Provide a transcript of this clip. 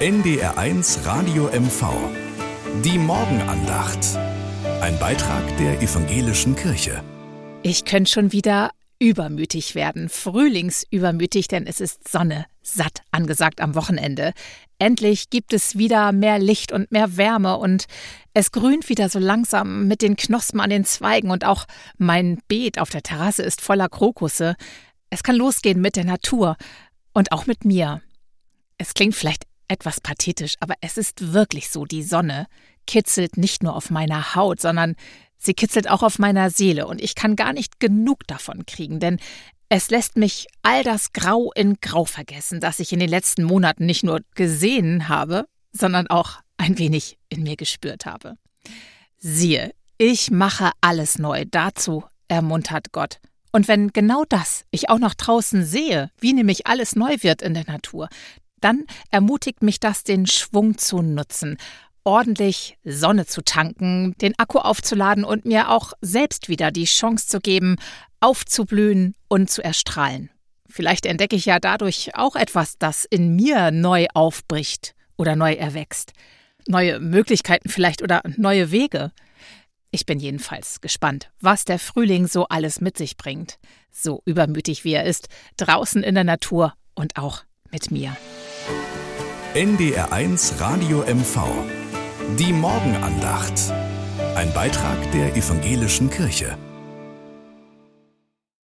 NDR1 Radio MV. Die Morgenandacht. Ein Beitrag der evangelischen Kirche. Ich könnte schon wieder übermütig werden, frühlingsübermütig, denn es ist Sonne satt angesagt am Wochenende. Endlich gibt es wieder mehr Licht und mehr Wärme und es grünt wieder so langsam mit den Knospen an den Zweigen und auch mein Beet auf der Terrasse ist voller Krokusse. Es kann losgehen mit der Natur und auch mit mir. Es klingt vielleicht etwas pathetisch, aber es ist wirklich so, die Sonne kitzelt nicht nur auf meiner Haut, sondern sie kitzelt auch auf meiner Seele, und ich kann gar nicht genug davon kriegen, denn es lässt mich all das Grau in Grau vergessen, das ich in den letzten Monaten nicht nur gesehen habe, sondern auch ein wenig in mir gespürt habe. Siehe, ich mache alles neu, dazu ermuntert Gott. Und wenn genau das ich auch noch draußen sehe, wie nämlich alles neu wird in der Natur, dann ermutigt mich das, den Schwung zu nutzen, ordentlich Sonne zu tanken, den Akku aufzuladen und mir auch selbst wieder die Chance zu geben, aufzublühen und zu erstrahlen. Vielleicht entdecke ich ja dadurch auch etwas, das in mir neu aufbricht oder neu erwächst. Neue Möglichkeiten vielleicht oder neue Wege. Ich bin jedenfalls gespannt, was der Frühling so alles mit sich bringt. So übermütig wie er ist, draußen in der Natur und auch mit mir. NDR1 Radio MV. Die Morgenandacht. Ein Beitrag der evangelischen Kirche.